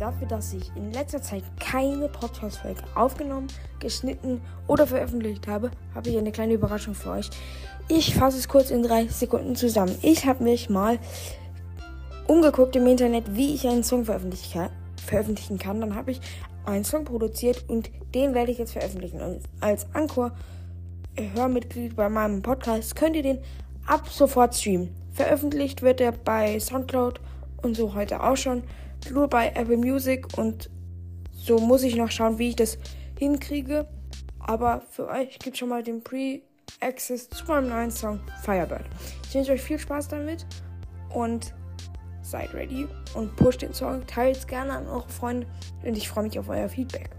dafür, dass ich in letzter Zeit keine Podcast-Folge aufgenommen, geschnitten oder veröffentlicht habe, habe ich eine kleine Überraschung für euch. Ich fasse es kurz in drei Sekunden zusammen. Ich habe mich mal umgeguckt im Internet, wie ich einen Song veröffentlichen kann. Dann habe ich einen Song produziert und den werde ich jetzt veröffentlichen. Und als Anchor-Hörmitglied bei meinem Podcast könnt ihr den ab sofort streamen. Veröffentlicht wird er bei Soundcloud und so heute auch schon. Nur bei Apple Music und so muss ich noch schauen, wie ich das hinkriege. Aber für euch gibt schon mal den Pre-Access zu meinem neuen Song Firebird. Ich wünsche euch viel Spaß damit und seid ready und pusht den Song, teilt es gerne an eure Freunde und ich freue mich auf euer Feedback.